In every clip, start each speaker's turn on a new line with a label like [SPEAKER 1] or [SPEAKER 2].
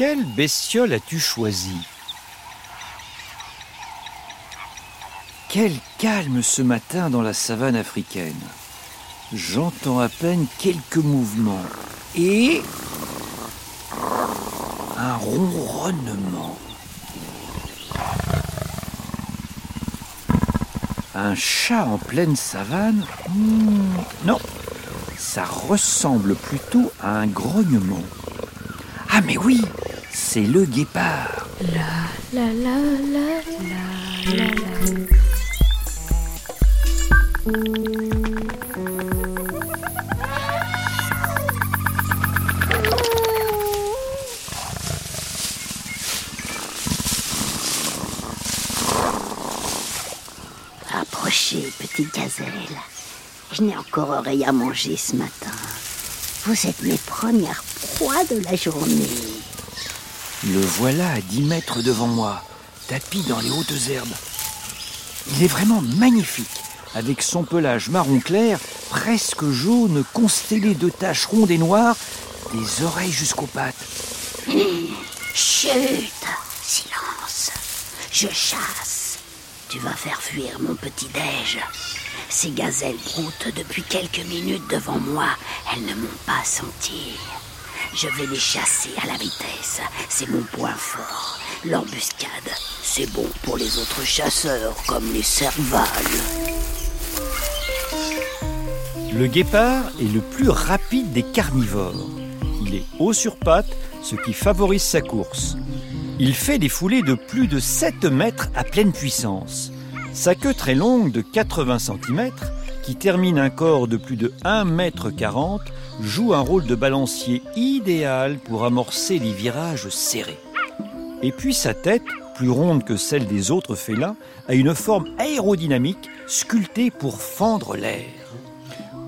[SPEAKER 1] Quelle bestiole as-tu choisi Quel calme ce matin dans la savane africaine. J'entends à peine quelques mouvements et un ronronnement. Un chat en pleine savane? Hmm, Non, ça ressemble plutôt à un grognement. Ah mais oui, c'est le guépard.
[SPEAKER 2] La la la la la la la.
[SPEAKER 3] Approchez, petite gazelle. Je n'ai encore rien à manger ce matin. Vous êtes mes premières proies de la journée.
[SPEAKER 1] Le voilà à 10 mètres devant moi, tapis dans les hautes herbes. Il est vraiment magnifique, avec son pelage marron clair, presque jaune, constellé de taches rondes et noires, des oreilles jusqu'aux pattes.
[SPEAKER 3] Chut Silence Je chasse. Tu vas faire fuir mon petit-déj. Ces gazelles broutent depuis quelques minutes devant moi. Elles ne m'ont pas senti. Je vais les chasser à la vitesse. C'est mon point fort. L'embuscade, c'est bon pour les autres chasseurs, comme les cervales.
[SPEAKER 1] Le guépard est le plus rapide des carnivores. Il est haut sur pattes, ce qui favorise sa course. Il fait des foulées de plus de 7 mètres à pleine puissance. Sa queue très longue de 80 cm, qui termine un corps de plus de 1 mètre 40, joue un rôle de balancier idéal pour amorcer les virages serrés. Et puis sa tête, plus ronde que celle des autres félins, a une forme aérodynamique sculptée pour fendre l'air.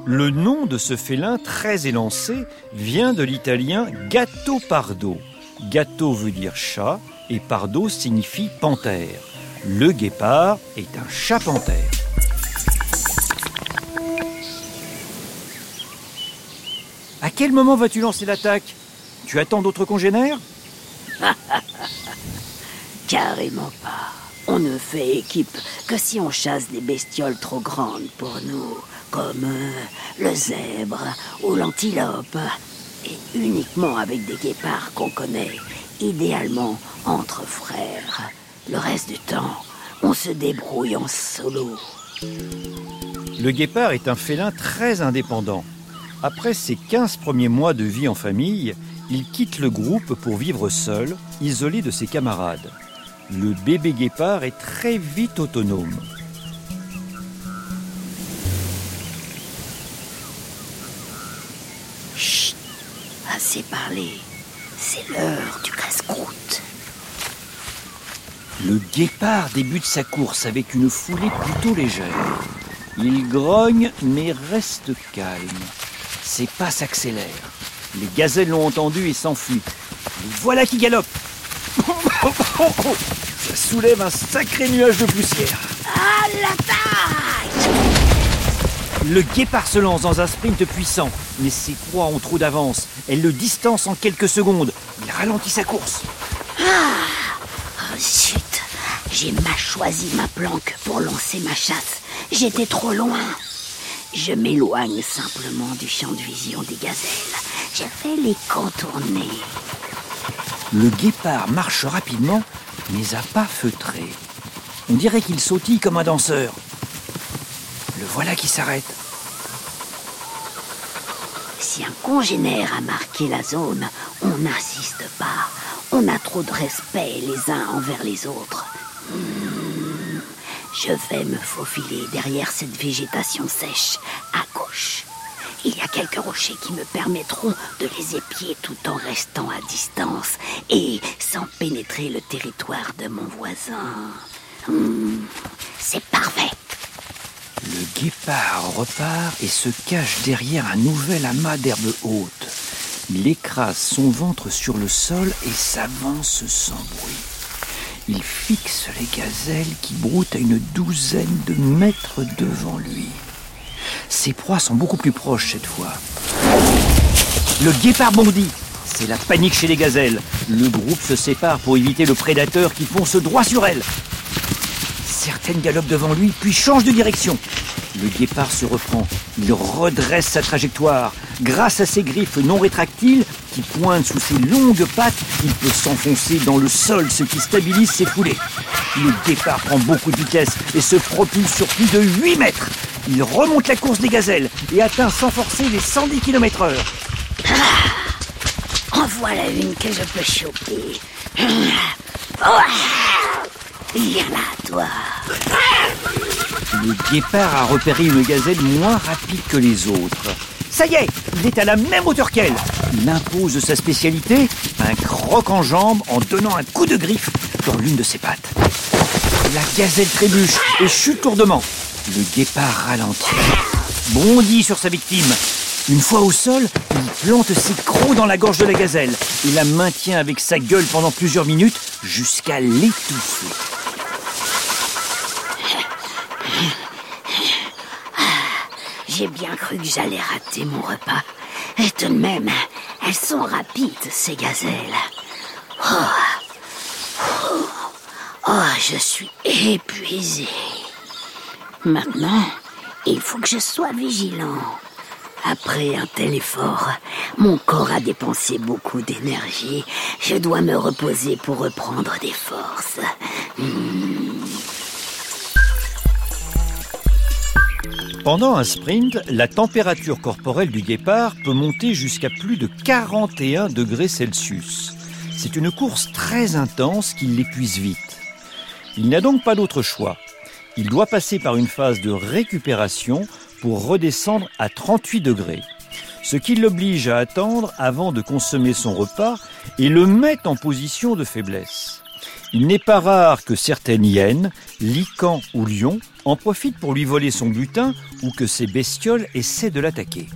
[SPEAKER 1] Le nom de ce félin très élancé vient de l'italien gatto pardo. Gatto veut dire chat et pardo signifie panthère. Le guépard est un chat panthère. Quel moment vas-tu lancer l'attaque? Tu attends d'autres congénères?
[SPEAKER 3] Carrément pas. On ne fait équipe que si on chasse des bestioles trop grandes pour nous, comme euh, le zèbre ou l'antilope. Et uniquement avec des guépards qu'on connaît, idéalement entre frères. Le reste du temps, on se débrouille en solo.
[SPEAKER 1] Le guépard est un félin très indépendant. Après ses 15 premiers mois de vie en famille, il quitte le groupe pour vivre seul, isolé de ses camarades. Le bébé guépard est très vite autonome.
[SPEAKER 3] Chut Assez parlé. C'est l'heure du casse-croûte.
[SPEAKER 1] Le guépard débute sa course avec une foulée plutôt légère. Il grogne mais reste calme. Ses pas s'accélèrent. Les gazelles l'ont entendu et s'enfuient. Voilà qui galope. Ça soulève un sacré nuage de poussière.
[SPEAKER 3] À l'attaque
[SPEAKER 1] Le guépard se lance dans un sprint puissant, mais ses proies ont trop d'avance. Elle le distance en quelques secondes. Il ralentit sa course.
[SPEAKER 3] Oh, zut J'ai mal choisi ma planque pour lancer ma chasse. J'étais trop loin. Je m'éloigne simplement du champ de vision des gazelles. Je vais les contourner.
[SPEAKER 1] Le guépard marche rapidement, mais à pas feutrés. On dirait qu'il sautille comme un danseur. Le voilà qui s'arrête.
[SPEAKER 3] Si un congénère a marqué la zone, on n'insiste pas. On a trop de respect les uns envers les autres. Hmm, Je vais me faufiler derrière cette végétation sèche, à gauche. Il y a quelques rochers qui me permettront de les épier tout en restant à distance et sans pénétrer le territoire de mon voisin. Hmm, C'est parfait.
[SPEAKER 1] Le guépard repart et se cache derrière un nouvel amas d'herbes hautes. Il écrase son ventre sur le sol et s'avance sans bruit. Il fixe les gazelles qui broutent à une douzaine de mètres devant lui. Ses proies sont beaucoup plus proches cette fois. Le guépard bondit. C'est la panique chez les gazelles. Le groupe se sépare pour éviter le prédateur qui fonce droit sur elles. Certaines galopent devant lui, puis changent de direction. Le guépard se reprend. Il redresse sa trajectoire. Grâce à ses griffes non rétractiles, qui pointent sous ses longues pattes, il peut s'enfoncer dans le sol, ce qui stabilise ses foulées. Le guépard prend beaucoup de vitesse et se propulse sur plus de 8 mètres. Il remonte la course des gazelles et atteint sans forcer les 110 km heure.
[SPEAKER 3] En voilà une que je peux choper. Oh, Toi.
[SPEAKER 1] Le guépard a repéré une gazelle moins rapide que les autres. Ça y est, il est à la même hauteur qu'elle. Il impose sa spécialité, un croc en jambe en donnant un coup de griffe dans l'une de ses pattes. La gazelle trébuche et chute lourdement. Le guépard ralentit, bondit sur sa victime. Une fois au sol, il plante ses crocs dans la gorge de la gazelle et la maintient avec sa gueule pendant plusieurs minutes jusqu'à l'étouffer.
[SPEAKER 3] J'ai bien cru que j'allais rater mon repas. Et tout de même, elles sont rapides, ces gazelles. Oh, oh, oh je suis épuisée. Maintenant, il faut que je sois vigilant. Après un tel effort, mon corps a dépensé beaucoup d'énergie. Je dois me reposer pour reprendre des forces.
[SPEAKER 1] Pendant un sprint, la température corporelle du guépard peut monter jusqu'à plus de 41 degrés Celsius. C'est une course très intense qui l'épuise vite. Il n'a donc pas d'autre choix. Il doit passer par une phase de récupération pour redescendre à 38 degrés, ce qui l'oblige à attendre avant de consommer son repas et le met en position de faiblesse. Il n'est pas rare que certaines hyènes, licans ou lions, en profitent pour lui voler son butin ou que ces bestioles essaient de l'attaquer.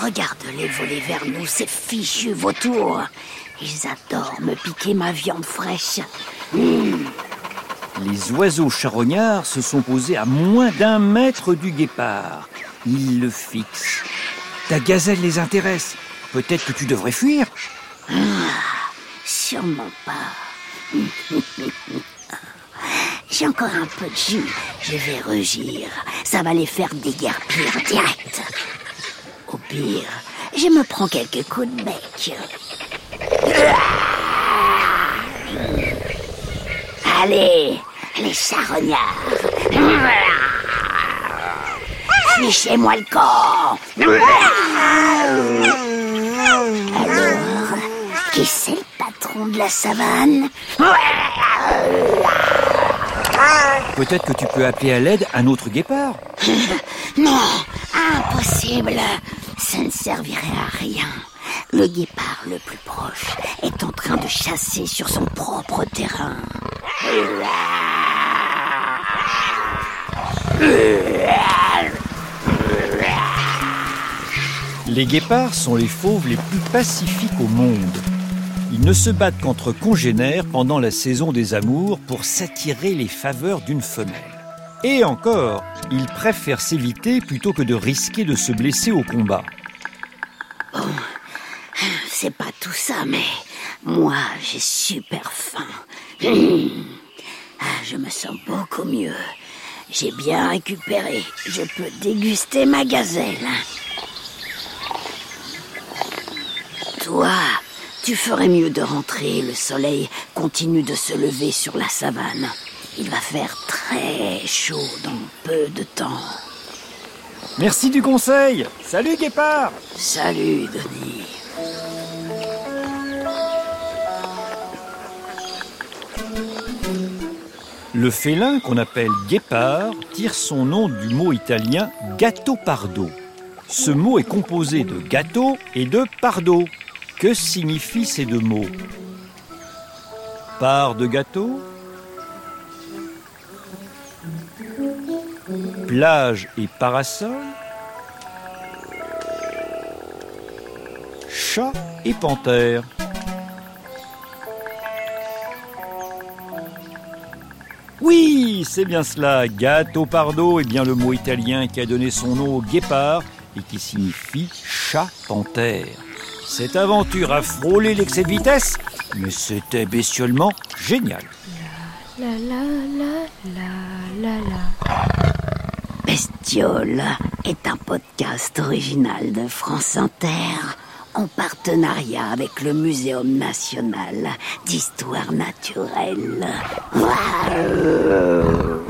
[SPEAKER 3] Regarde-les voler vers nous, ces fichus vautours. Ils adorent me piquer ma viande fraîche.
[SPEAKER 1] Les oiseaux charognards se sont posés à moins d'un mètre du guépard. Ils le fixent. Ta gazelle les intéresse. Peut-être que tu devrais fuir.
[SPEAKER 3] Sûrement pas. J'ai encore un peu de jus. Je vais rugir. Ça va les faire déguerpir direct. Au pire, je me prends quelques coups de bec. Allez, les charognards. Fichez-moi le corps. Alors, qui c'est le patron de la savane?
[SPEAKER 1] Peut-être que tu peux appeler à l'aide un autre guépard.
[SPEAKER 3] Non, impossible. Ça ne servirait à rien. Le guépard le plus proche est en train de chasser sur son propre terrain.
[SPEAKER 1] Les guépards sont les fauves les plus pacifiques au monde. Ils ne se battent qu'entre congénères pendant la saison des amours pour s'attirer les faveurs d'une femelle. Et encore, ils préfèrent s'éviter plutôt que de risquer de se blesser au combat.
[SPEAKER 3] C'est pas tout ça, mais moi, j'ai super faim. Ah, Je me sens beaucoup mieux. J'ai bien récupéré. Je peux déguster ma gazelle. Toi, tu ferais mieux de rentrer. Le soleil continue de se lever sur la savane. Il va faire très chaud dans peu de temps.
[SPEAKER 1] Merci du conseil. Salut guépard.
[SPEAKER 3] Salut, Denis.
[SPEAKER 1] Le félin qu'on appelle guépard tire son nom du mot italien gattopardo. Ce mot est composé de gâteau et de pardo. Que signifient ces deux mots? Part de gâteau Plage et parasol chat et panthère. Oui, c'est bien cela. Gatto pardo est bien le mot italien qui a donné son nom au guépard et qui signifie chat-panthère. Cette aventure a frôlé l'excès de vitesse, mais c'était bestiolement génial.
[SPEAKER 2] La la la la la la.
[SPEAKER 3] Bestiole est un podcast original de France Inter en partenariat avec le Muséum national d'histoire naturelle. Wow.